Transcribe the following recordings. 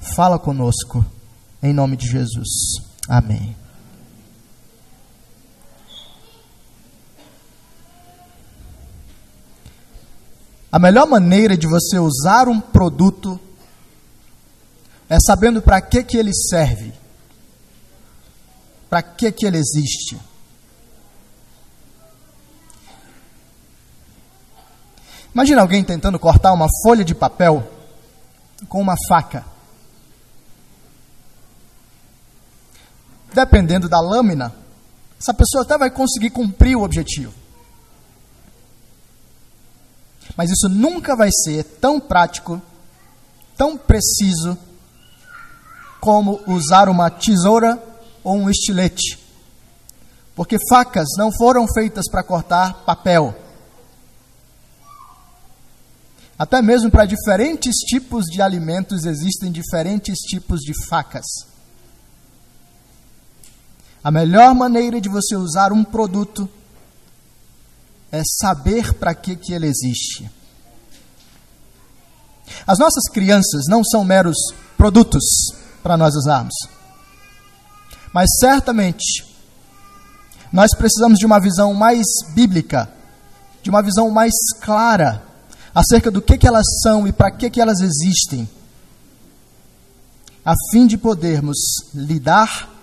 Fala conosco, em nome de Jesus. Amém. A melhor maneira de você usar um produto é sabendo para que, que ele serve, para que, que ele existe. Imagina alguém tentando cortar uma folha de papel com uma faca. Dependendo da lâmina, essa pessoa até vai conseguir cumprir o objetivo. Mas isso nunca vai ser tão prático, tão preciso, como usar uma tesoura ou um estilete. Porque facas não foram feitas para cortar papel. Até mesmo para diferentes tipos de alimentos existem diferentes tipos de facas. A melhor maneira de você usar um produto é saber para que, que ele existe. As nossas crianças não são meros produtos para nós usarmos. Mas certamente nós precisamos de uma visão mais bíblica, de uma visão mais clara acerca do que, que elas são e para que, que elas existem, a fim de podermos lidar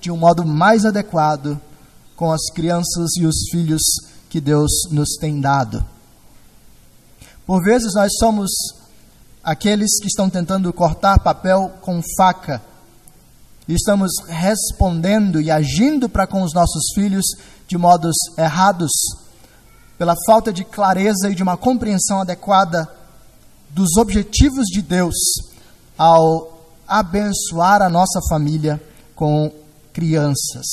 de um modo mais adequado com as crianças e os filhos que Deus nos tem dado. Por vezes nós somos aqueles que estão tentando cortar papel com faca e estamos respondendo e agindo para com os nossos filhos de modos errados, pela falta de clareza e de uma compreensão adequada dos objetivos de Deus ao abençoar a nossa família com crianças.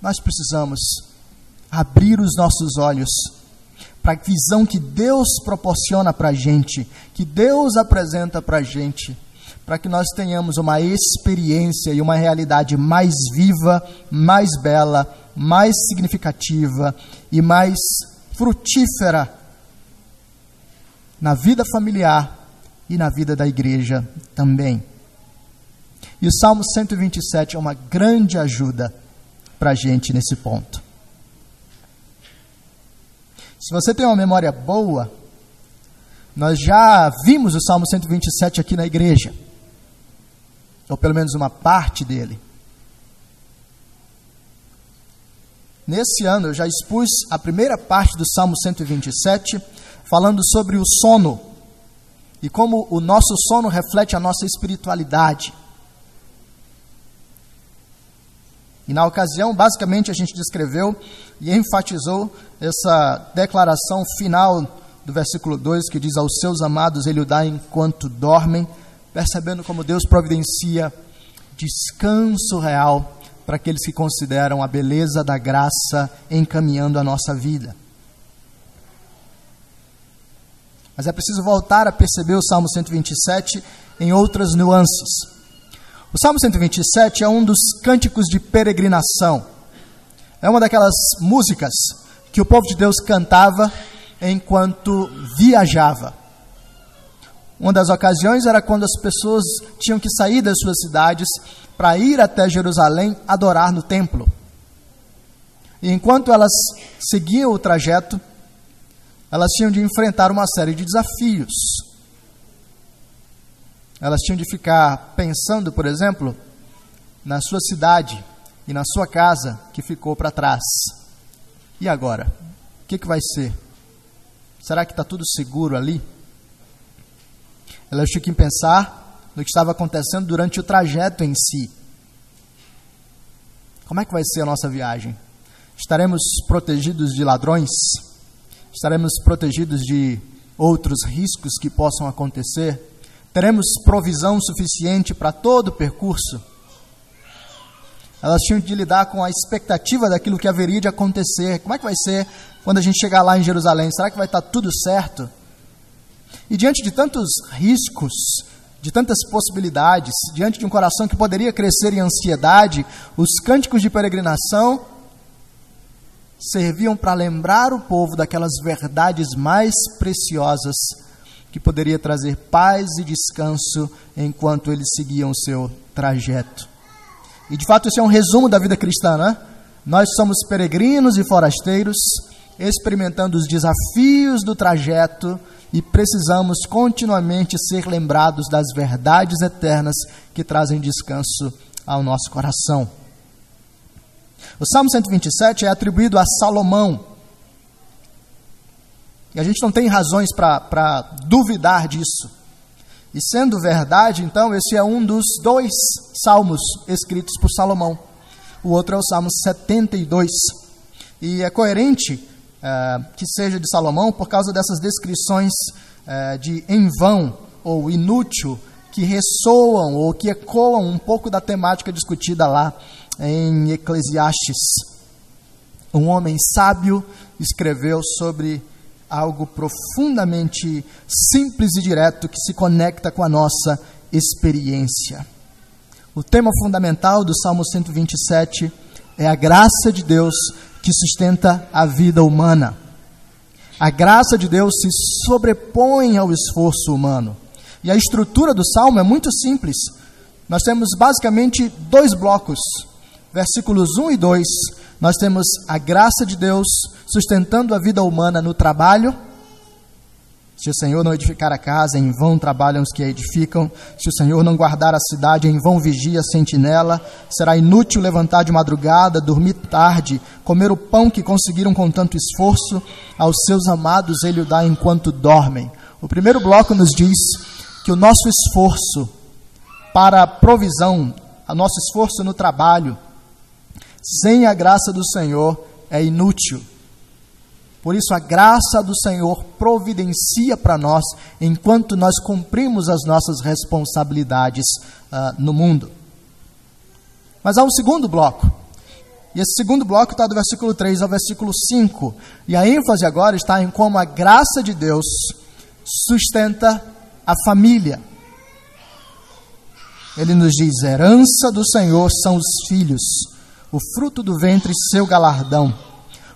Nós precisamos abrir os nossos olhos para a visão que Deus proporciona para a gente, que Deus apresenta para a gente, para que nós tenhamos uma experiência e uma realidade mais viva, mais bela, mais significativa e mais frutífera na vida familiar e na vida da igreja também. E o Salmo 127 é uma grande ajuda para a gente nesse ponto. Se você tem uma memória boa, nós já vimos o Salmo 127 aqui na igreja, ou pelo menos uma parte dele. Nesse ano eu já expus a primeira parte do Salmo 127, falando sobre o sono e como o nosso sono reflete a nossa espiritualidade. E na ocasião, basicamente, a gente descreveu e enfatizou essa declaração final do versículo 2 que diz: Aos seus amados ele o dá enquanto dormem, percebendo como Deus providencia descanso real para aqueles que consideram a beleza da graça encaminhando a nossa vida. Mas é preciso voltar a perceber o Salmo 127 em outras nuances. O Salmo 127 é um dos cânticos de peregrinação. É uma daquelas músicas que o povo de Deus cantava enquanto viajava. Uma das ocasiões era quando as pessoas tinham que sair das suas cidades para ir até Jerusalém adorar no templo. E enquanto elas seguiam o trajeto, elas tinham de enfrentar uma série de desafios. Elas tinham de ficar pensando, por exemplo, na sua cidade e na sua casa que ficou para trás. E agora? O que, que vai ser? Será que está tudo seguro ali? Elas tinham que pensar no que estava acontecendo durante o trajeto em si. Como é que vai ser a nossa viagem? Estaremos protegidos de ladrões? Estaremos protegidos de outros riscos que possam acontecer? Teremos provisão suficiente para todo o percurso? Elas tinham de lidar com a expectativa daquilo que haveria de acontecer. Como é que vai ser quando a gente chegar lá em Jerusalém? Será que vai estar tudo certo? E diante de tantos riscos, de tantas possibilidades, diante de um coração que poderia crescer em ansiedade, os cânticos de peregrinação serviam para lembrar o povo daquelas verdades mais preciosas que poderia trazer paz e descanso enquanto eles seguiam o seu trajeto. E de fato, isso é um resumo da vida cristã, né? Nós somos peregrinos e forasteiros, experimentando os desafios do trajeto e precisamos continuamente ser lembrados das verdades eternas que trazem descanso ao nosso coração. O Salmo 127 é atribuído a Salomão. E a gente não tem razões para duvidar disso. E sendo verdade, então, esse é um dos dois salmos escritos por Salomão. O outro é o Salmo 72. E é coerente é, que seja de Salomão por causa dessas descrições é, de em vão ou inútil que ressoam ou que ecoam um pouco da temática discutida lá em Eclesiastes. Um homem sábio escreveu sobre algo profundamente simples e direto que se conecta com a nossa experiência. O tema fundamental do Salmo 127 é a graça de Deus que sustenta a vida humana. A graça de Deus se sobrepõe ao esforço humano. E a estrutura do salmo é muito simples. Nós temos basicamente dois blocos. Versículos 1 e 2 nós temos a graça de Deus sustentando a vida humana no trabalho. Se o Senhor não edificar a casa, em vão trabalham os que a edificam. Se o Senhor não guardar a cidade, em vão vigia a sentinela. Será inútil levantar de madrugada, dormir tarde, comer o pão que conseguiram com tanto esforço. Aos seus amados ele o dá enquanto dormem. O primeiro bloco nos diz que o nosso esforço para a provisão, o nosso esforço no trabalho, sem a graça do Senhor é inútil. Por isso, a graça do Senhor providencia para nós enquanto nós cumprimos as nossas responsabilidades uh, no mundo. Mas há um segundo bloco. E esse segundo bloco está do versículo 3 ao versículo 5. E a ênfase agora está em como a graça de Deus sustenta a família. Ele nos diz: herança do Senhor são os filhos o fruto do ventre seu galardão.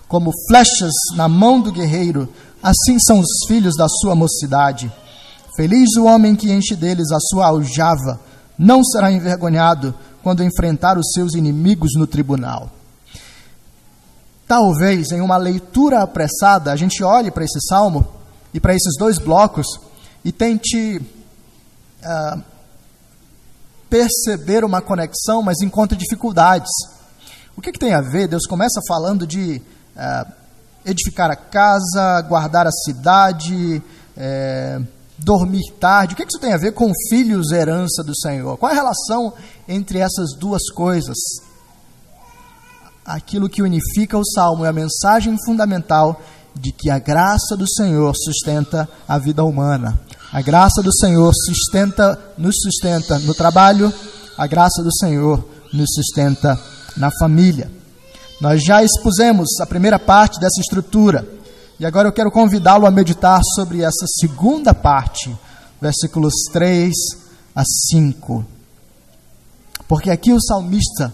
Como flechas na mão do guerreiro, assim são os filhos da sua mocidade. Feliz o homem que enche deles a sua aljava, não será envergonhado quando enfrentar os seus inimigos no tribunal. Talvez em uma leitura apressada a gente olhe para esse salmo e para esses dois blocos e tente uh, perceber uma conexão, mas encontre dificuldades. O que, que tem a ver? Deus começa falando de é, edificar a casa, guardar a cidade, é, dormir tarde. O que, que isso tem a ver com filhos, herança do Senhor? Qual é a relação entre essas duas coisas? Aquilo que unifica o salmo é a mensagem fundamental de que a graça do Senhor sustenta a vida humana. A graça do Senhor sustenta, nos sustenta no trabalho, a graça do Senhor nos sustenta na família. Nós já expusemos a primeira parte dessa estrutura e agora eu quero convidá-lo a meditar sobre essa segunda parte, versículos 3 a 5. Porque aqui o salmista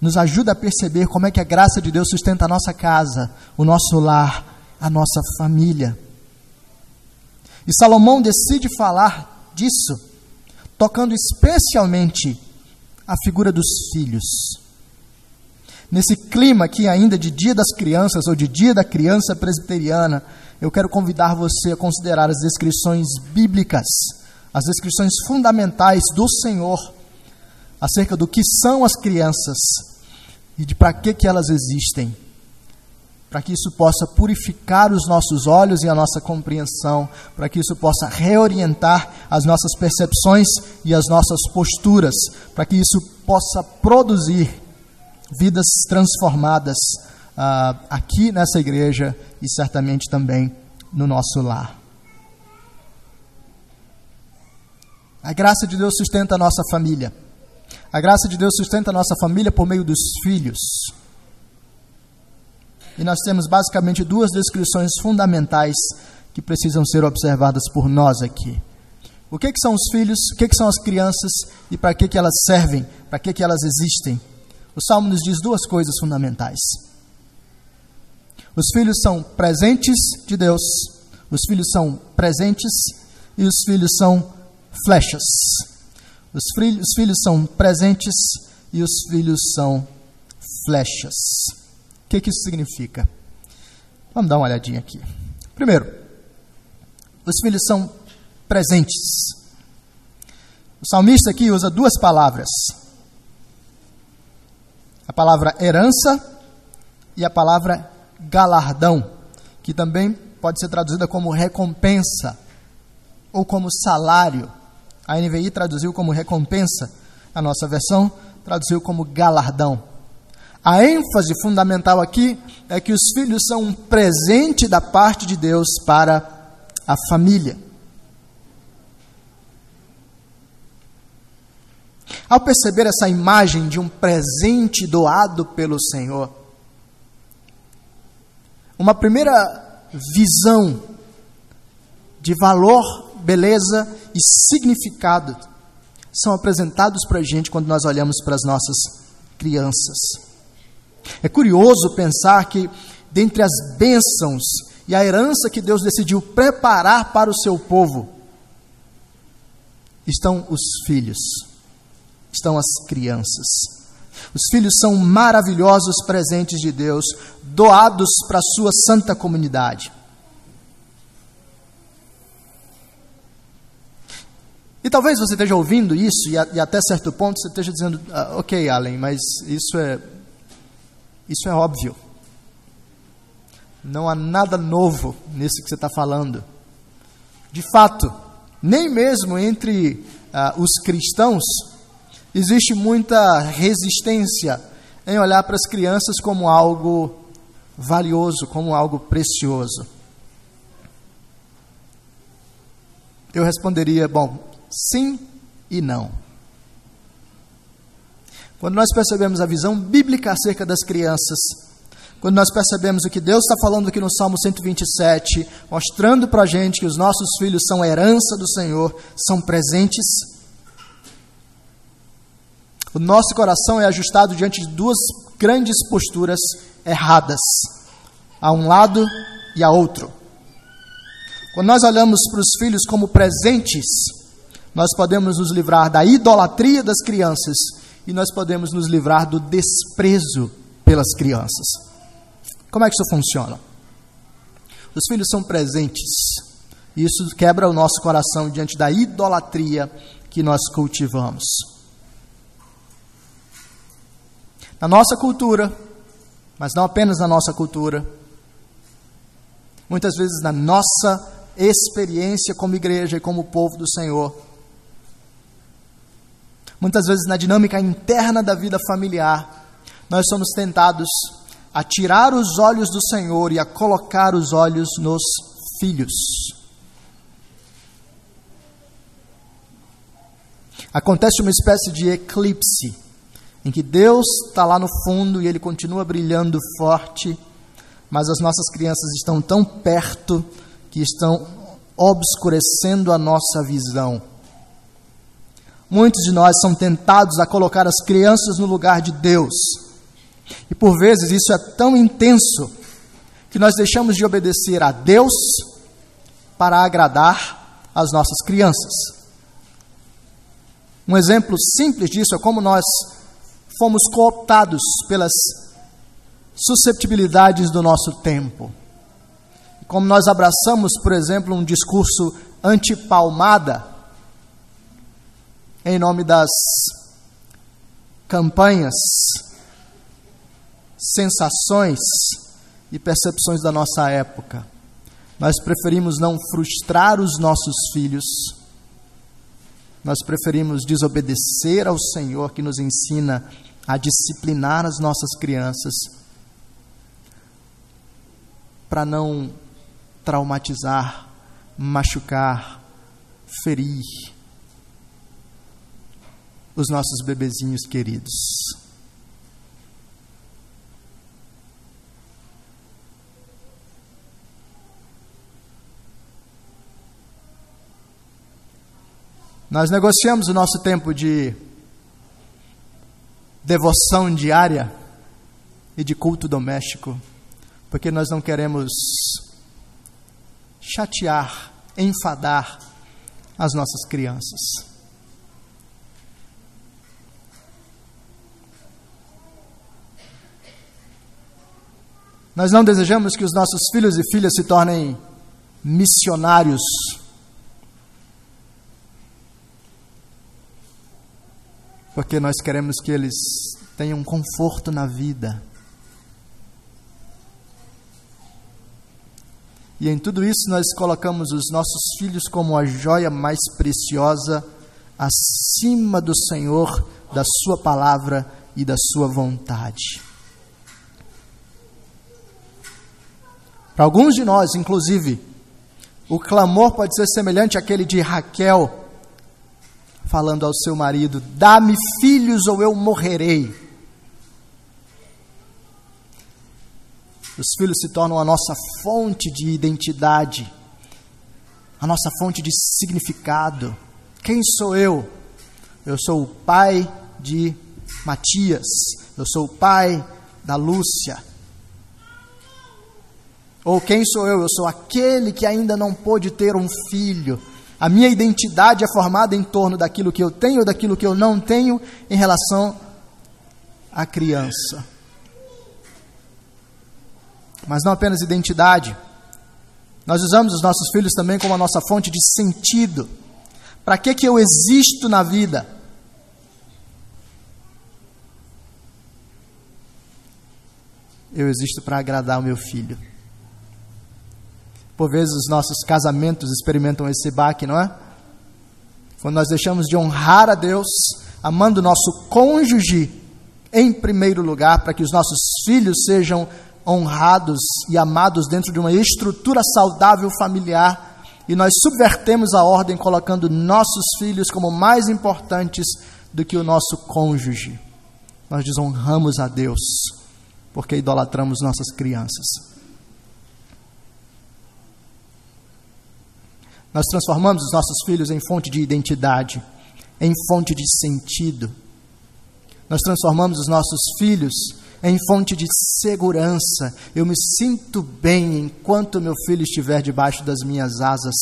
nos ajuda a perceber como é que a graça de Deus sustenta a nossa casa, o nosso lar, a nossa família. E Salomão decide falar disso, tocando especialmente a figura dos filhos nesse clima aqui ainda de Dia das Crianças ou de Dia da Criança Presbiteriana, eu quero convidar você a considerar as descrições bíblicas, as descrições fundamentais do Senhor acerca do que são as crianças e de para que, que elas existem. Para que isso possa purificar os nossos olhos e a nossa compreensão, para que isso possa reorientar as nossas percepções e as nossas posturas, para que isso possa produzir vidas transformadas uh, aqui nessa igreja e certamente também no nosso lar. A graça de Deus sustenta a nossa família. A graça de Deus sustenta a nossa família por meio dos filhos. E nós temos basicamente duas descrições fundamentais que precisam ser observadas por nós aqui. O que, que são os filhos? O que, que são as crianças? E para que, que elas servem? Para que, que elas existem? O Salmo nos diz duas coisas fundamentais. Os filhos são presentes de Deus, os filhos são presentes e os filhos são flechas. Os filhos, os filhos são presentes e os filhos são flechas. O que, que isso significa? Vamos dar uma olhadinha aqui. Primeiro, os filhos são presentes. O salmista aqui usa duas palavras: a palavra herança e a palavra galardão, que também pode ser traduzida como recompensa ou como salário. A NVI traduziu como recompensa, a nossa versão traduziu como galardão. A ênfase fundamental aqui é que os filhos são um presente da parte de Deus para a família. Ao perceber essa imagem de um presente doado pelo Senhor, uma primeira visão de valor, beleza e significado são apresentados para a gente quando nós olhamos para as nossas crianças. É curioso pensar que, dentre as bênçãos e a herança que Deus decidiu preparar para o seu povo, estão os filhos, estão as crianças. Os filhos são maravilhosos presentes de Deus, doados para a sua santa comunidade. E talvez você esteja ouvindo isso e, a, e até certo ponto você esteja dizendo, ah, ok, Allen, mas isso é isso é óbvio. Não há nada novo nisso que você está falando. De fato, nem mesmo entre uh, os cristãos existe muita resistência em olhar para as crianças como algo valioso, como algo precioso. Eu responderia, bom, sim e não. Quando nós percebemos a visão bíblica acerca das crianças, quando nós percebemos o que Deus está falando aqui no Salmo 127, mostrando para a gente que os nossos filhos são herança do Senhor, são presentes, o nosso coração é ajustado diante de duas grandes posturas erradas, a um lado e a outro. Quando nós olhamos para os filhos como presentes, nós podemos nos livrar da idolatria das crianças e nós podemos nos livrar do desprezo pelas crianças. Como é que isso funciona? Os filhos são presentes. Isso quebra o nosso coração diante da idolatria que nós cultivamos. Na nossa cultura, mas não apenas na nossa cultura, muitas vezes na nossa experiência como igreja e como povo do Senhor, Muitas vezes, na dinâmica interna da vida familiar, nós somos tentados a tirar os olhos do Senhor e a colocar os olhos nos filhos. Acontece uma espécie de eclipse, em que Deus está lá no fundo e ele continua brilhando forte, mas as nossas crianças estão tão perto que estão obscurecendo a nossa visão. Muitos de nós são tentados a colocar as crianças no lugar de Deus. E por vezes isso é tão intenso que nós deixamos de obedecer a Deus para agradar as nossas crianças. Um exemplo simples disso é como nós fomos cooptados pelas susceptibilidades do nosso tempo. Como nós abraçamos, por exemplo, um discurso antipalmada em nome das campanhas, sensações e percepções da nossa época. Nós preferimos não frustrar os nossos filhos, nós preferimos desobedecer ao Senhor que nos ensina a disciplinar as nossas crianças, para não traumatizar, machucar, ferir os nossos bebezinhos queridos. Nós negociamos o nosso tempo de devoção diária e de culto doméstico, porque nós não queremos chatear, enfadar as nossas crianças. Nós não desejamos que os nossos filhos e filhas se tornem missionários. Porque nós queremos que eles tenham conforto na vida. E em tudo isso nós colocamos os nossos filhos como a joia mais preciosa acima do Senhor, da Sua palavra e da Sua vontade. Para alguns de nós, inclusive, o clamor pode ser semelhante àquele de Raquel, falando ao seu marido: Dá-me filhos ou eu morrerei. Os filhos se tornam a nossa fonte de identidade, a nossa fonte de significado. Quem sou eu? Eu sou o pai de Matias, eu sou o pai da Lúcia. Ou quem sou eu? Eu sou aquele que ainda não pôde ter um filho. A minha identidade é formada em torno daquilo que eu tenho ou daquilo que eu não tenho em relação à criança mas não apenas identidade. Nós usamos os nossos filhos também como a nossa fonte de sentido. Para que, que eu existo na vida? Eu existo para agradar o meu filho. Por vezes os nossos casamentos experimentam esse baque, não é? Quando nós deixamos de honrar a Deus, amando o nosso cônjuge em primeiro lugar, para que os nossos filhos sejam honrados e amados dentro de uma estrutura saudável familiar e nós subvertemos a ordem colocando nossos filhos como mais importantes do que o nosso cônjuge. Nós desonramos a Deus porque idolatramos nossas crianças. Nós transformamos os nossos filhos em fonte de identidade, em fonte de sentido. Nós transformamos os nossos filhos em fonte de segurança. Eu me sinto bem enquanto meu filho estiver debaixo das minhas asas.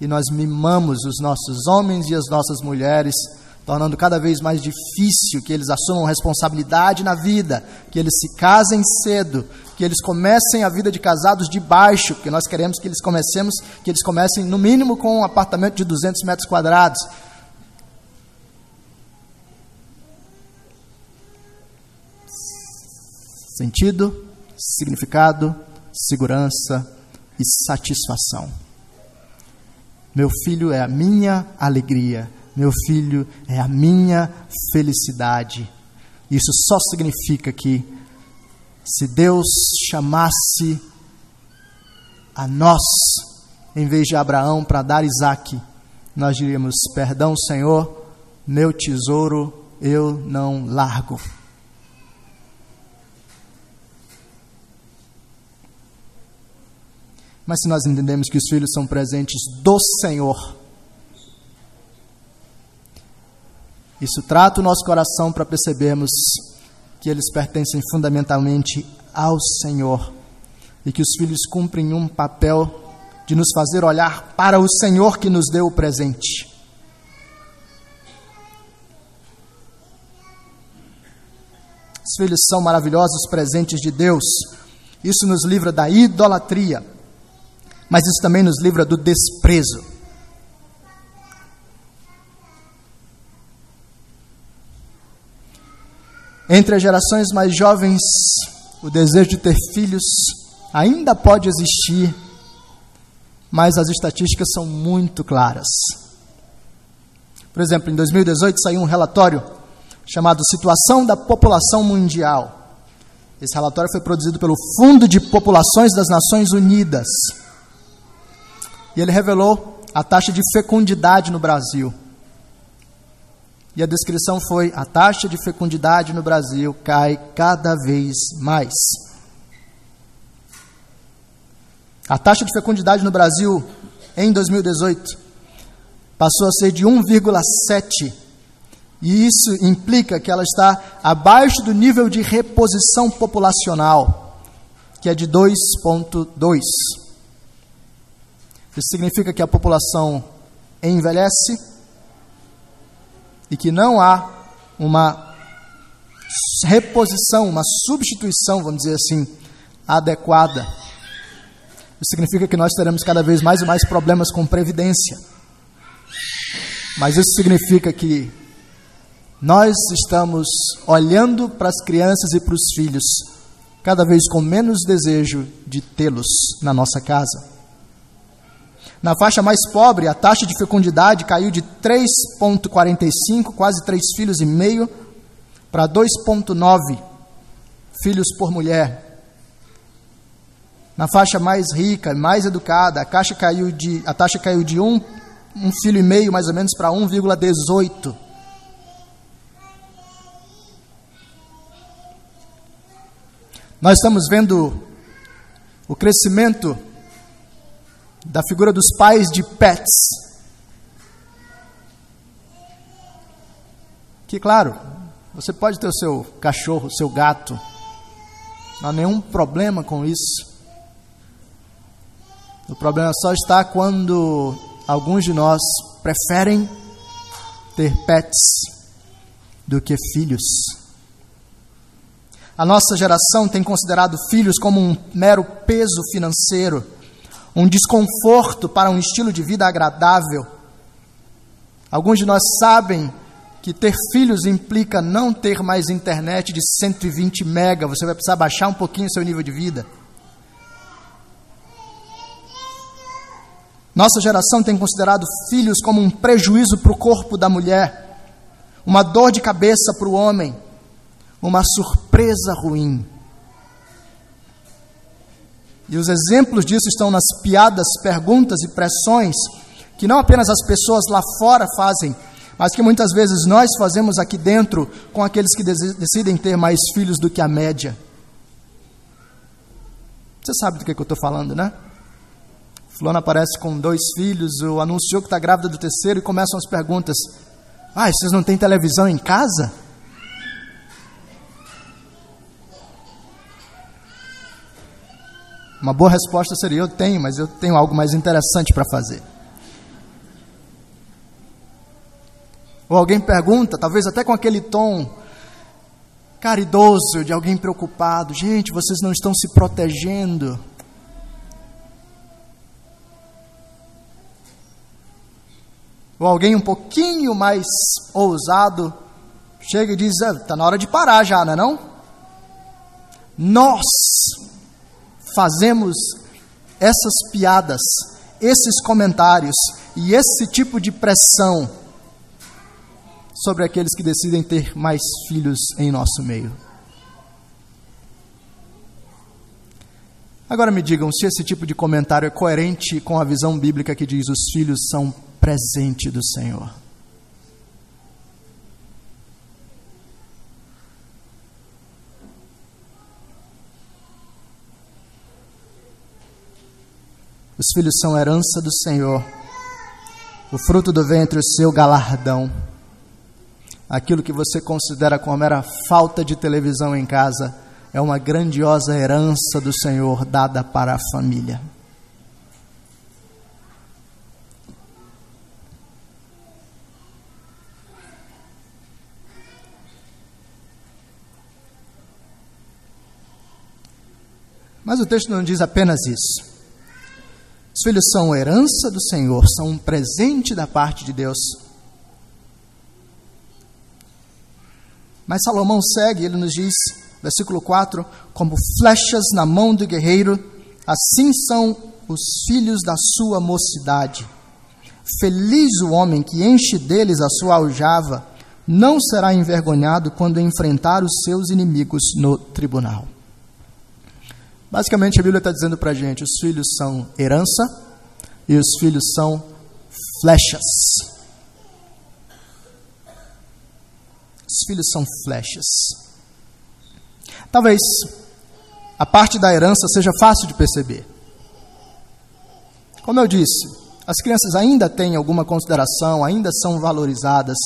E nós mimamos os nossos homens e as nossas mulheres, tornando cada vez mais difícil que eles assumam responsabilidade na vida, que eles se casem cedo, que eles comecem a vida de casados de baixo, porque nós queremos que eles comecemos, que eles comecem no mínimo com um apartamento de 200 metros quadrados, Sentido, significado, segurança e satisfação. Meu filho é a minha alegria, meu filho é a minha felicidade. Isso só significa que, se Deus chamasse a nós, em vez de Abraão, para dar Isaac, nós diríamos: Perdão, Senhor, meu tesouro eu não largo. Mas se nós entendemos que os filhos são presentes do Senhor, isso trata o nosso coração para percebermos que eles pertencem fundamentalmente ao Senhor e que os filhos cumprem um papel de nos fazer olhar para o Senhor que nos deu o presente. Os filhos são maravilhosos presentes de Deus. Isso nos livra da idolatria mas isso também nos livra do desprezo. Entre as gerações mais jovens, o desejo de ter filhos ainda pode existir, mas as estatísticas são muito claras. Por exemplo, em 2018 saiu um relatório chamado Situação da População Mundial. Esse relatório foi produzido pelo Fundo de Populações das Nações Unidas. E ele revelou a taxa de fecundidade no Brasil. E a descrição foi: a taxa de fecundidade no Brasil cai cada vez mais. A taxa de fecundidade no Brasil em 2018 passou a ser de 1,7. E isso implica que ela está abaixo do nível de reposição populacional, que é de 2,2. Isso significa que a população envelhece e que não há uma reposição, uma substituição, vamos dizer assim, adequada. Isso significa que nós teremos cada vez mais e mais problemas com previdência. Mas isso significa que nós estamos olhando para as crianças e para os filhos cada vez com menos desejo de tê-los na nossa casa. Na faixa mais pobre, a taxa de fecundidade caiu de 3,45, quase 3 filhos e meio, para 2,9 filhos por mulher. Na faixa mais rica, mais educada, a, taxa caiu de, a taxa caiu de 1, um, um filho e meio, mais ou menos, para 1,18. Nós estamos vendo o crescimento da figura dos pais de pets. Que, claro, você pode ter o seu cachorro, o seu gato, não há nenhum problema com isso. O problema só está quando alguns de nós preferem ter pets do que filhos. A nossa geração tem considerado filhos como um mero peso financeiro um desconforto para um estilo de vida agradável. Alguns de nós sabem que ter filhos implica não ter mais internet de 120 mega, você vai precisar baixar um pouquinho o seu nível de vida. Nossa geração tem considerado filhos como um prejuízo para o corpo da mulher, uma dor de cabeça para o homem, uma surpresa ruim. E os exemplos disso estão nas piadas, perguntas e pressões que não apenas as pessoas lá fora fazem, mas que muitas vezes nós fazemos aqui dentro com aqueles que decidem ter mais filhos do que a média. Você sabe do que, é que eu estou falando, né? Fulano aparece com dois filhos, ou anunciou que está grávida do terceiro e começam as perguntas: Ah, vocês não têm televisão em casa? Uma boa resposta seria: eu tenho, mas eu tenho algo mais interessante para fazer. Ou alguém pergunta, talvez até com aquele tom caridoso de alguém preocupado: gente, vocês não estão se protegendo. Ou alguém um pouquinho mais ousado chega e diz: está na hora de parar já, não é? Não? Nós fazemos essas piadas, esses comentários e esse tipo de pressão sobre aqueles que decidem ter mais filhos em nosso meio. Agora me digam se esse tipo de comentário é coerente com a visão bíblica que diz os filhos são presente do Senhor. Os filhos são herança do Senhor, o fruto do ventre, o seu galardão. Aquilo que você considera como mera falta de televisão em casa é uma grandiosa herança do Senhor dada para a família. Mas o texto não diz apenas isso. Os filhos são herança do Senhor, são um presente da parte de Deus. Mas Salomão segue, ele nos diz, versículo 4: como flechas na mão do guerreiro, assim são os filhos da sua mocidade. Feliz o homem que enche deles a sua aljava, não será envergonhado quando enfrentar os seus inimigos no tribunal. Basicamente, a Bíblia está dizendo para a gente: os filhos são herança e os filhos são flechas. Os filhos são flechas. Talvez a parte da herança seja fácil de perceber. Como eu disse, as crianças ainda têm alguma consideração, ainda são valorizadas,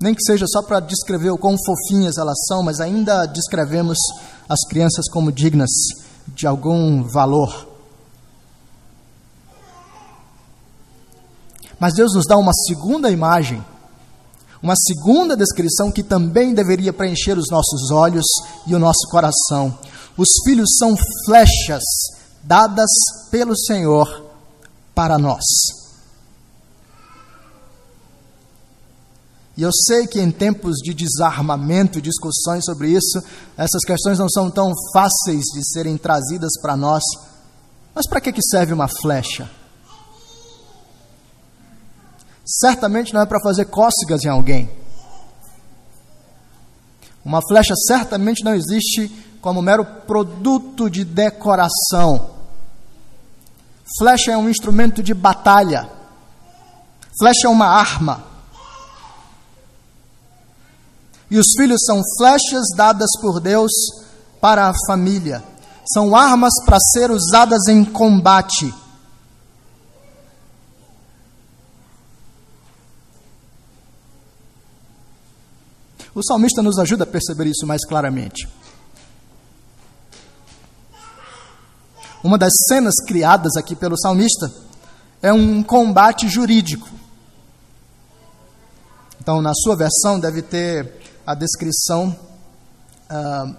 nem que seja só para descrever o quão fofinhas elas são, mas ainda descrevemos as crianças como dignas de algum valor. Mas Deus nos dá uma segunda imagem, uma segunda descrição que também deveria preencher os nossos olhos e o nosso coração. Os filhos são flechas dadas pelo Senhor para nós. E eu sei que em tempos de desarmamento, discussões sobre isso, essas questões não são tão fáceis de serem trazidas para nós. Mas para que, que serve uma flecha? Certamente não é para fazer cócegas em alguém. Uma flecha certamente não existe como mero produto de decoração. Flecha é um instrumento de batalha. Flecha é uma arma. E os filhos são flechas dadas por Deus para a família. São armas para ser usadas em combate. O salmista nos ajuda a perceber isso mais claramente. Uma das cenas criadas aqui pelo salmista é um combate jurídico. Então, na sua versão, deve ter a descrição uh,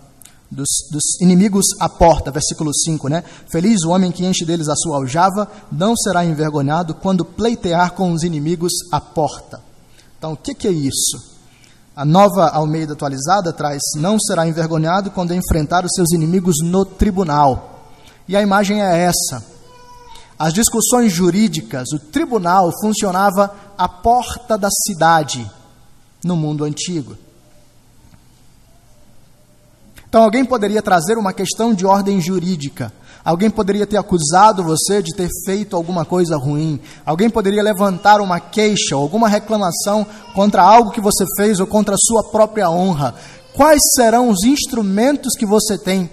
dos, dos, inimigos à porta, versículo 5, né? Feliz o homem que enche deles a sua aljava, não será envergonhado quando pleitear com os inimigos à porta. Então, o que, que é isso? A nova Almeida atualizada traz: não será envergonhado quando enfrentar os seus inimigos no tribunal. E a imagem é essa. As discussões jurídicas, o tribunal funcionava à porta da cidade no mundo antigo. Então alguém poderia trazer uma questão de ordem jurídica. Alguém poderia ter acusado você de ter feito alguma coisa ruim. Alguém poderia levantar uma queixa, alguma reclamação contra algo que você fez ou contra a sua própria honra. Quais serão os instrumentos que você tem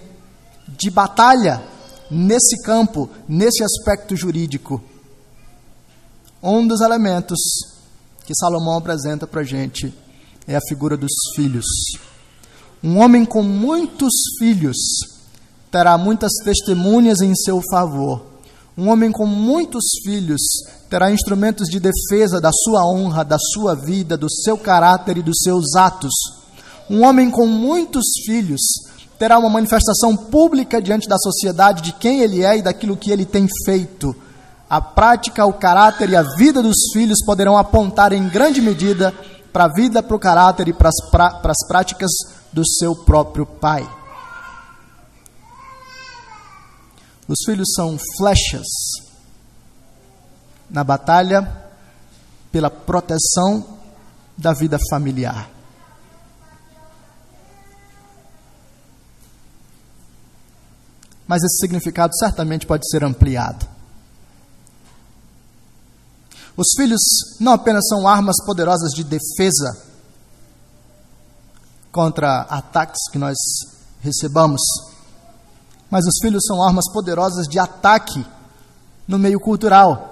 de batalha nesse campo, nesse aspecto jurídico? Um dos elementos que Salomão apresenta para a gente é a figura dos filhos. Um homem com muitos filhos terá muitas testemunhas em seu favor. Um homem com muitos filhos terá instrumentos de defesa da sua honra, da sua vida, do seu caráter e dos seus atos. Um homem com muitos filhos terá uma manifestação pública diante da sociedade de quem ele é e daquilo que ele tem feito. A prática, o caráter e a vida dos filhos poderão apontar em grande medida para a vida, para o caráter e para as, práticas do seu próprio pai. Os filhos são flechas na batalha pela proteção da vida familiar. Mas esse significado certamente pode ser ampliado. Os filhos não apenas são armas poderosas de defesa contra ataques que nós recebamos. Mas os filhos são armas poderosas de ataque no meio cultural.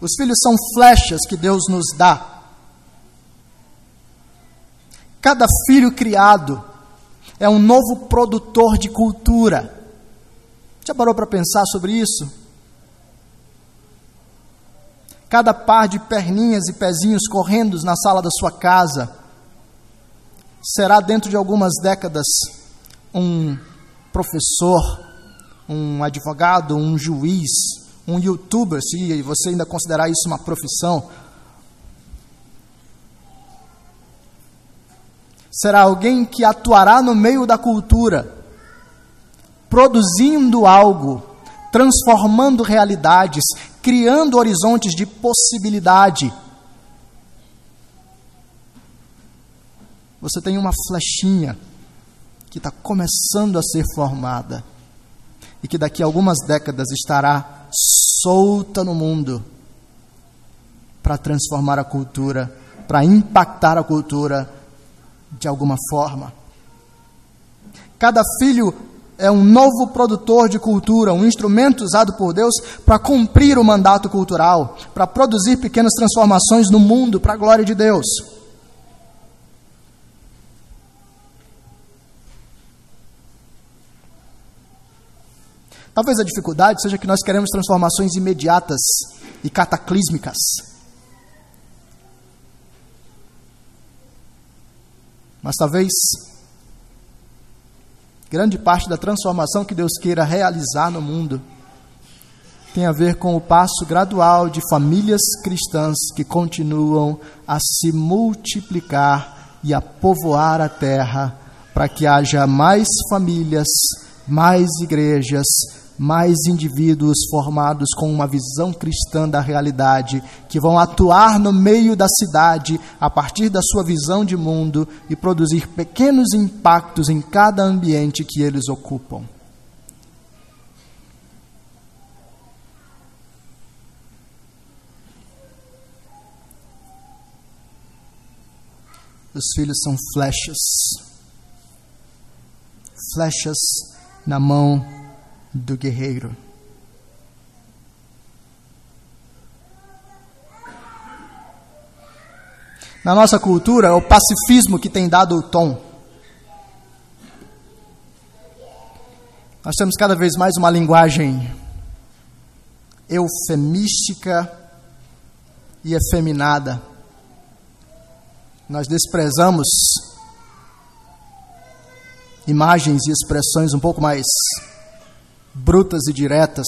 Os filhos são flechas que Deus nos dá. Cada filho criado é um novo produtor de cultura. Já parou para pensar sobre isso? Cada par de perninhas e pezinhos correndo na sala da sua casa será dentro de algumas décadas um professor, um advogado, um juiz, um youtuber, se você ainda considerar isso uma profissão. Será alguém que atuará no meio da cultura, produzindo algo, transformando realidades, criando horizontes de possibilidade você tem uma flechinha que está começando a ser formada e que daqui a algumas décadas estará solta no mundo para transformar a cultura, para impactar a cultura de alguma forma. Cada filho é um novo produtor de cultura, um instrumento usado por Deus para cumprir o mandato cultural, para produzir pequenas transformações no mundo para a glória de Deus. Talvez a dificuldade seja que nós queremos transformações imediatas e cataclísmicas. Mas talvez grande parte da transformação que Deus queira realizar no mundo tem a ver com o passo gradual de famílias cristãs que continuam a se multiplicar e a povoar a terra, para que haja mais famílias, mais igrejas, mais indivíduos formados com uma visão cristã da realidade, que vão atuar no meio da cidade a partir da sua visão de mundo e produzir pequenos impactos em cada ambiente que eles ocupam. Os filhos são flechas. Flechas na mão do guerreiro. Na nossa cultura, é o pacifismo que tem dado o tom. Nós temos cada vez mais uma linguagem eufemística e efeminada. Nós desprezamos imagens e expressões um pouco mais brutas e diretas.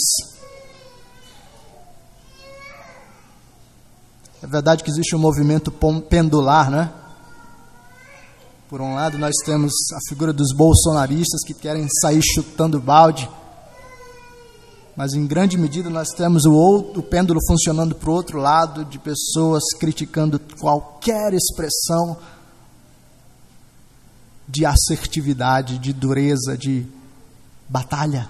É verdade que existe um movimento pendular, né? Por um lado, nós temos a figura dos bolsonaristas que querem sair chutando balde, mas em grande medida nós temos o, outro, o pêndulo funcionando para o outro lado, de pessoas criticando qualquer expressão de assertividade, de dureza, de batalha.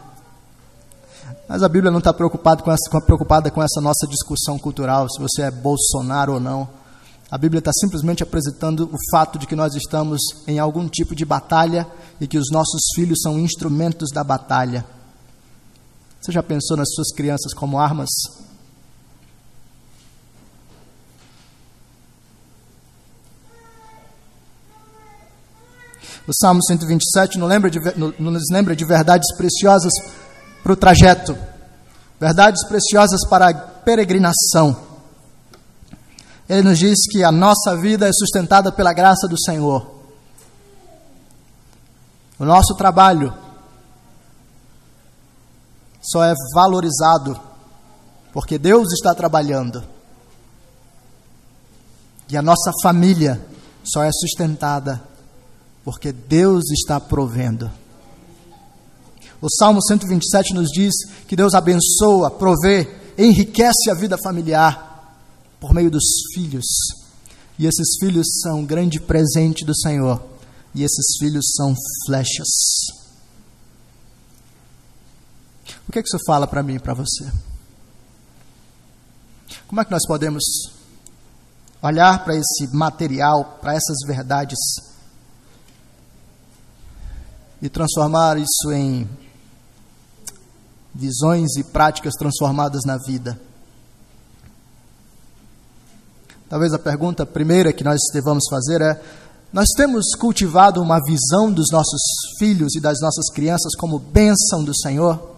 Mas a Bíblia não está preocupada com, essa, preocupada com essa nossa discussão cultural, se você é Bolsonaro ou não. A Bíblia está simplesmente apresentando o fato de que nós estamos em algum tipo de batalha e que os nossos filhos são instrumentos da batalha. Você já pensou nas suas crianças como armas? O Salmo 127 nos lembra de, nos lembra de verdades preciosas para o trajeto, verdades preciosas para a peregrinação. Ele nos diz que a nossa vida é sustentada pela graça do Senhor. O nosso trabalho só é valorizado porque Deus está trabalhando. E a nossa família só é sustentada porque Deus está provendo. O Salmo 127 nos diz que Deus abençoa, provê, enriquece a vida familiar por meio dos filhos. E esses filhos são um grande presente do Senhor. E esses filhos são flechas. O que, é que isso fala para mim e para você? Como é que nós podemos olhar para esse material, para essas verdades e transformar isso em visões e práticas transformadas na vida. Talvez a pergunta primeira que nós devamos fazer é: nós temos cultivado uma visão dos nossos filhos e das nossas crianças como bênção do Senhor?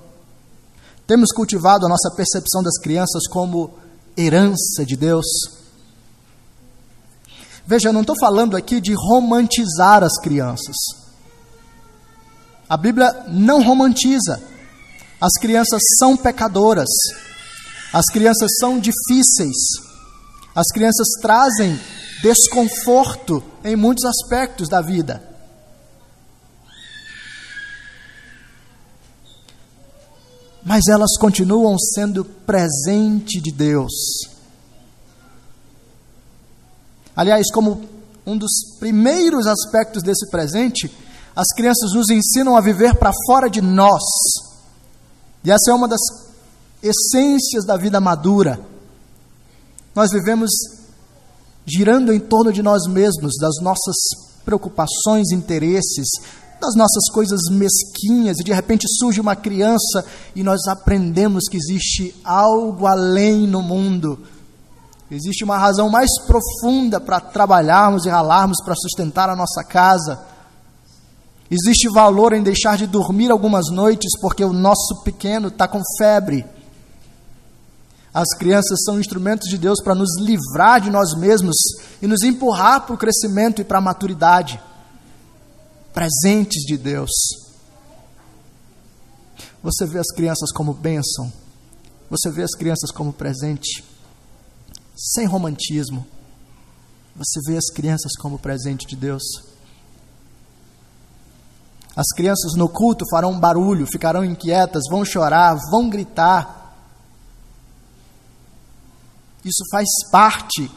Temos cultivado a nossa percepção das crianças como herança de Deus? Veja, eu não estou falando aqui de romantizar as crianças. A Bíblia não romantiza. As crianças são pecadoras. As crianças são difíceis. As crianças trazem desconforto em muitos aspectos da vida. Mas elas continuam sendo presente de Deus. Aliás, como um dos primeiros aspectos desse presente, as crianças nos ensinam a viver para fora de nós e essa é uma das essências da vida madura. Nós vivemos girando em torno de nós mesmos, das nossas preocupações, interesses, das nossas coisas mesquinhas, e de repente surge uma criança e nós aprendemos que existe algo além no mundo. Existe uma razão mais profunda para trabalharmos e ralarmos para sustentar a nossa casa. Existe valor em deixar de dormir algumas noites porque o nosso pequeno está com febre. As crianças são instrumentos de Deus para nos livrar de nós mesmos e nos empurrar para o crescimento e para a maturidade. Presentes de Deus. Você vê as crianças como bênção. Você vê as crianças como presente. Sem romantismo. Você vê as crianças como presente de Deus. As crianças no culto farão barulho, ficarão inquietas, vão chorar, vão gritar isso faz parte.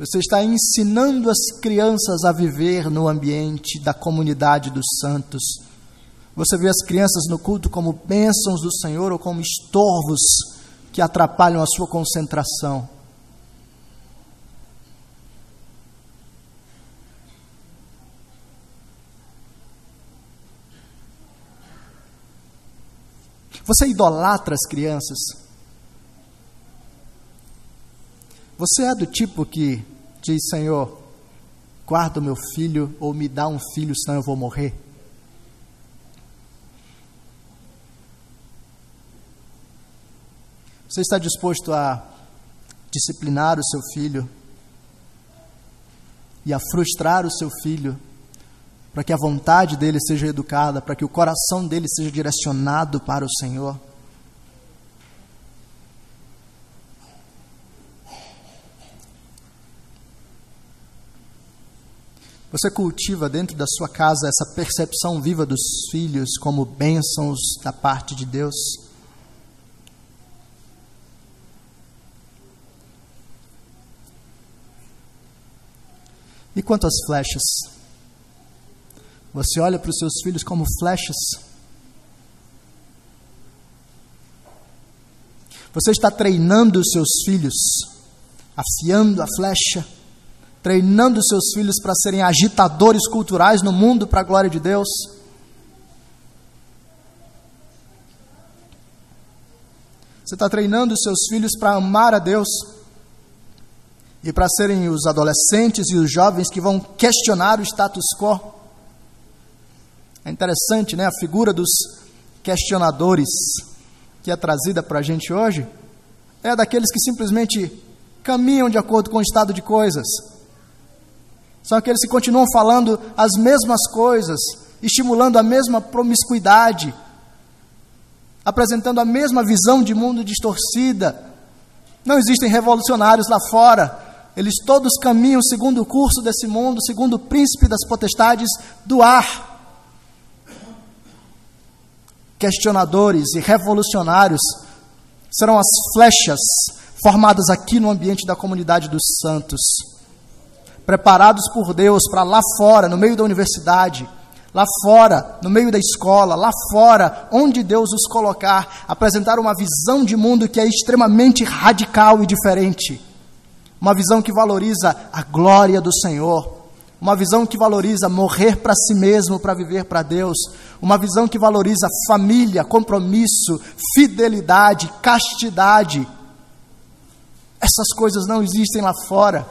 Você está ensinando as crianças a viver no ambiente da comunidade dos santos. Você vê as crianças no culto como bênçãos do Senhor ou como estorvos que atrapalham a sua concentração. Você idolatra as crianças? Você é do tipo que diz, Senhor, guarda o meu filho ou me dá um filho, senão eu vou morrer? Você está disposto a disciplinar o seu filho e a frustrar o seu filho para que a vontade dele seja educada, para que o coração dele seja direcionado para o Senhor? Você cultiva dentro da sua casa essa percepção viva dos filhos como bênçãos da parte de Deus? E quanto às flechas? Você olha para os seus filhos como flechas? Você está treinando os seus filhos, afiando a flecha? treinando seus filhos para serem agitadores culturais no mundo para a glória de Deus. Você está treinando seus filhos para amar a Deus e para serem os adolescentes e os jovens que vão questionar o status quo. É interessante, né? A figura dos questionadores que é trazida para a gente hoje é daqueles que simplesmente caminham de acordo com o estado de coisas são aqueles que continuam falando as mesmas coisas, estimulando a mesma promiscuidade, apresentando a mesma visão de mundo distorcida. Não existem revolucionários lá fora. Eles todos caminham segundo o curso desse mundo, segundo o príncipe das potestades do ar. Questionadores e revolucionários serão as flechas formadas aqui no ambiente da comunidade dos santos preparados por Deus para lá fora, no meio da universidade, lá fora, no meio da escola, lá fora, onde Deus os colocar, apresentar uma visão de mundo que é extremamente radical e diferente. Uma visão que valoriza a glória do Senhor, uma visão que valoriza morrer para si mesmo para viver para Deus, uma visão que valoriza família, compromisso, fidelidade, castidade. Essas coisas não existem lá fora.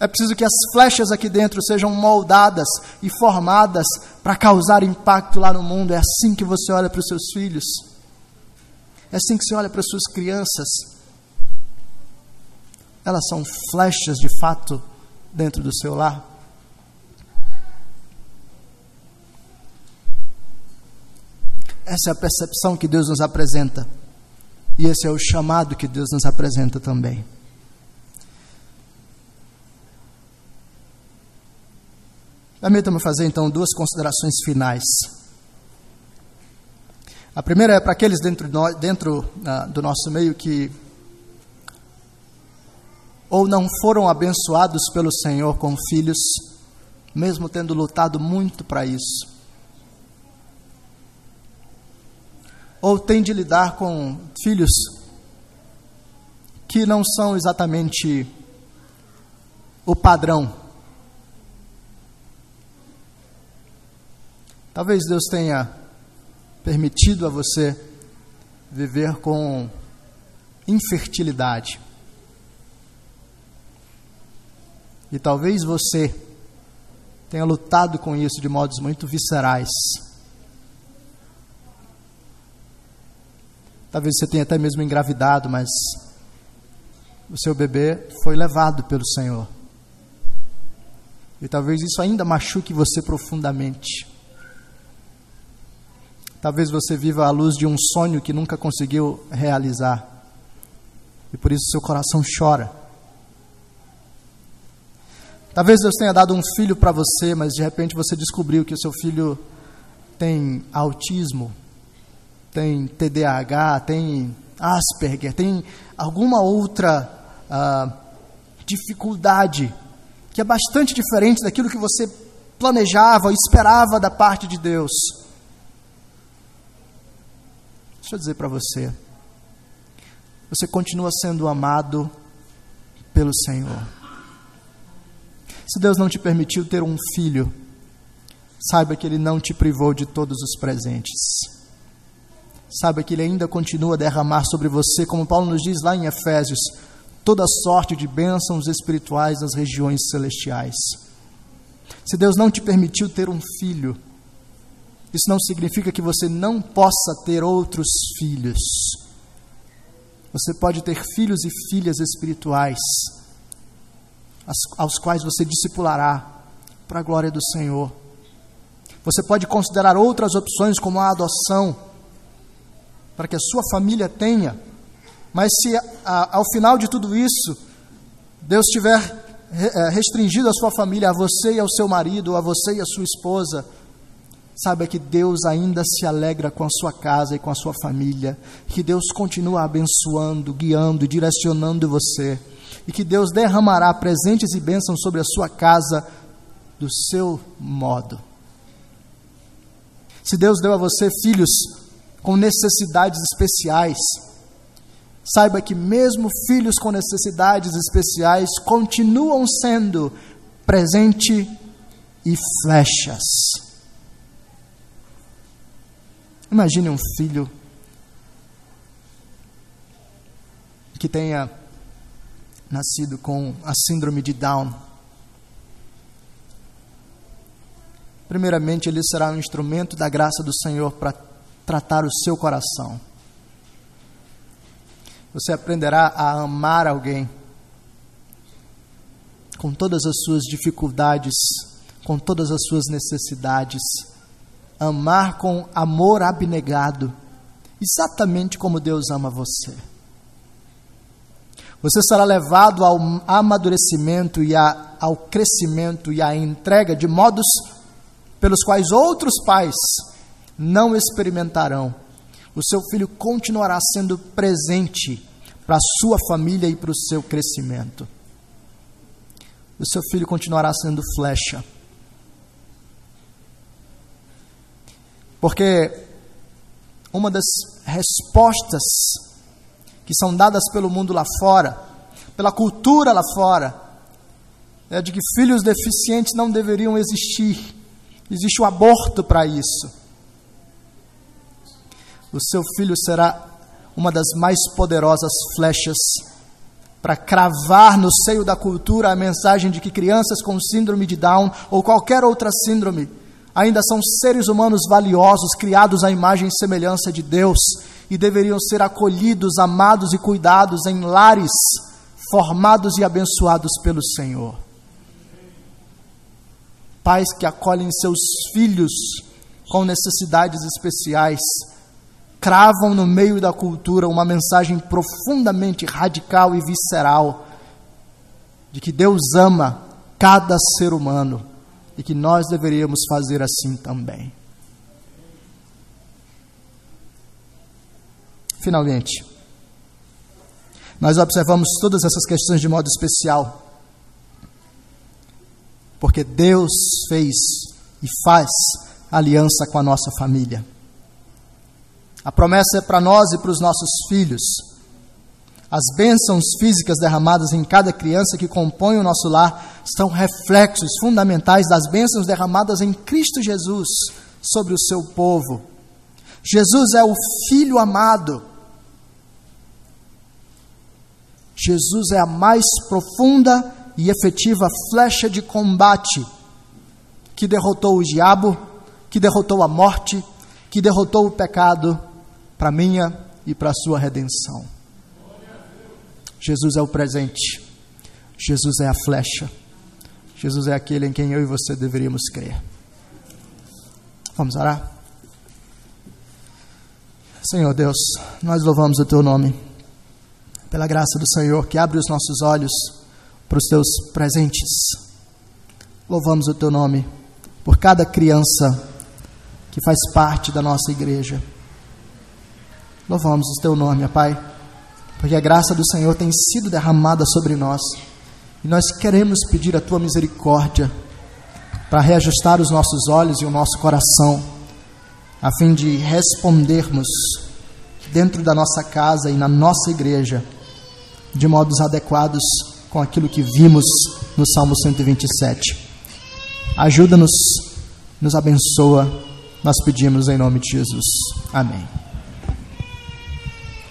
É preciso que as flechas aqui dentro sejam moldadas e formadas para causar impacto lá no mundo. É assim que você olha para os seus filhos. É assim que você olha para as suas crianças. Elas são flechas de fato dentro do seu lar. Essa é a percepção que Deus nos apresenta. E esse é o chamado que Deus nos apresenta também. Permita-me fazer então duas considerações finais. A primeira é para aqueles dentro, dentro uh, do nosso meio que ou não foram abençoados pelo Senhor com filhos, mesmo tendo lutado muito para isso. Ou tem de lidar com filhos que não são exatamente o padrão Talvez Deus tenha permitido a você viver com infertilidade. E talvez você tenha lutado com isso de modos muito viscerais. Talvez você tenha até mesmo engravidado, mas o seu bebê foi levado pelo Senhor. E talvez isso ainda machuque você profundamente. Talvez você viva à luz de um sonho que nunca conseguiu realizar. E por isso seu coração chora. Talvez Deus tenha dado um filho para você, mas de repente você descobriu que o seu filho tem autismo, tem TDAH, tem Asperger, tem alguma outra uh, dificuldade que é bastante diferente daquilo que você planejava, esperava da parte de Deus. Deixa eu dizer para você, você continua sendo amado pelo Senhor. Se Deus não te permitiu ter um filho, saiba que Ele não te privou de todos os presentes. Saiba que Ele ainda continua a derramar sobre você, como Paulo nos diz lá em Efésios, toda sorte de bênçãos espirituais nas regiões celestiais. Se Deus não te permitiu ter um filho, isso não significa que você não possa ter outros filhos. Você pode ter filhos e filhas espirituais aos quais você discipulará para a glória do Senhor. Você pode considerar outras opções, como a adoção, para que a sua família tenha. Mas se a, ao final de tudo isso, Deus tiver eh, restringido a sua família a você e ao seu marido, a você e a sua esposa, saiba que Deus ainda se alegra com a sua casa e com a sua família, que Deus continua abençoando, guiando e direcionando você e que Deus derramará presentes e bênçãos sobre a sua casa do seu modo. Se Deus deu a você filhos com necessidades especiais, saiba que mesmo filhos com necessidades especiais continuam sendo presente e flechas. Imagine um filho que tenha nascido com a síndrome de Down. Primeiramente, ele será um instrumento da graça do Senhor para tratar o seu coração. Você aprenderá a amar alguém com todas as suas dificuldades, com todas as suas necessidades. Amar com amor abnegado, exatamente como Deus ama você. Você será levado ao amadurecimento e a, ao crescimento e à entrega de modos pelos quais outros pais não experimentarão. O seu filho continuará sendo presente para a sua família e para o seu crescimento. O seu filho continuará sendo flecha. Porque uma das respostas que são dadas pelo mundo lá fora, pela cultura lá fora, é de que filhos deficientes não deveriam existir. Existe o aborto para isso. O seu filho será uma das mais poderosas flechas para cravar no seio da cultura a mensagem de que crianças com síndrome de Down ou qualquer outra síndrome ainda são seres humanos valiosos, criados à imagem e semelhança de Deus e deveriam ser acolhidos, amados e cuidados em lares formados e abençoados pelo Senhor. Pais que acolhem seus filhos com necessidades especiais, cravam no meio da cultura uma mensagem profundamente radical e visceral de que Deus ama cada ser humano e que nós deveríamos fazer assim também. Finalmente, nós observamos todas essas questões de modo especial, porque Deus fez e faz aliança com a nossa família. A promessa é para nós e para os nossos filhos. As bênçãos físicas derramadas em cada criança que compõe o nosso lar são reflexos fundamentais das bênçãos derramadas em Cristo Jesus sobre o seu povo. Jesus é o Filho amado Jesus é a mais profunda e efetiva flecha de combate que derrotou o diabo, que derrotou a morte, que derrotou o pecado para minha e para a sua redenção. Jesus é o presente. Jesus é a flecha. Jesus é aquele em quem eu e você deveríamos crer. Vamos orar? Senhor Deus, nós louvamos o teu nome, pela graça do Senhor que abre os nossos olhos para os teus presentes. Louvamos o teu nome por cada criança que faz parte da nossa igreja. Louvamos o teu nome, Pai, porque a graça do Senhor tem sido derramada sobre nós e nós queremos pedir a tua misericórdia para reajustar os nossos olhos e o nosso coração, a fim de respondermos dentro da nossa casa e na nossa igreja de modos adequados com aquilo que vimos no Salmo 127. Ajuda-nos, nos abençoa, nós pedimos em nome de Jesus. Amém.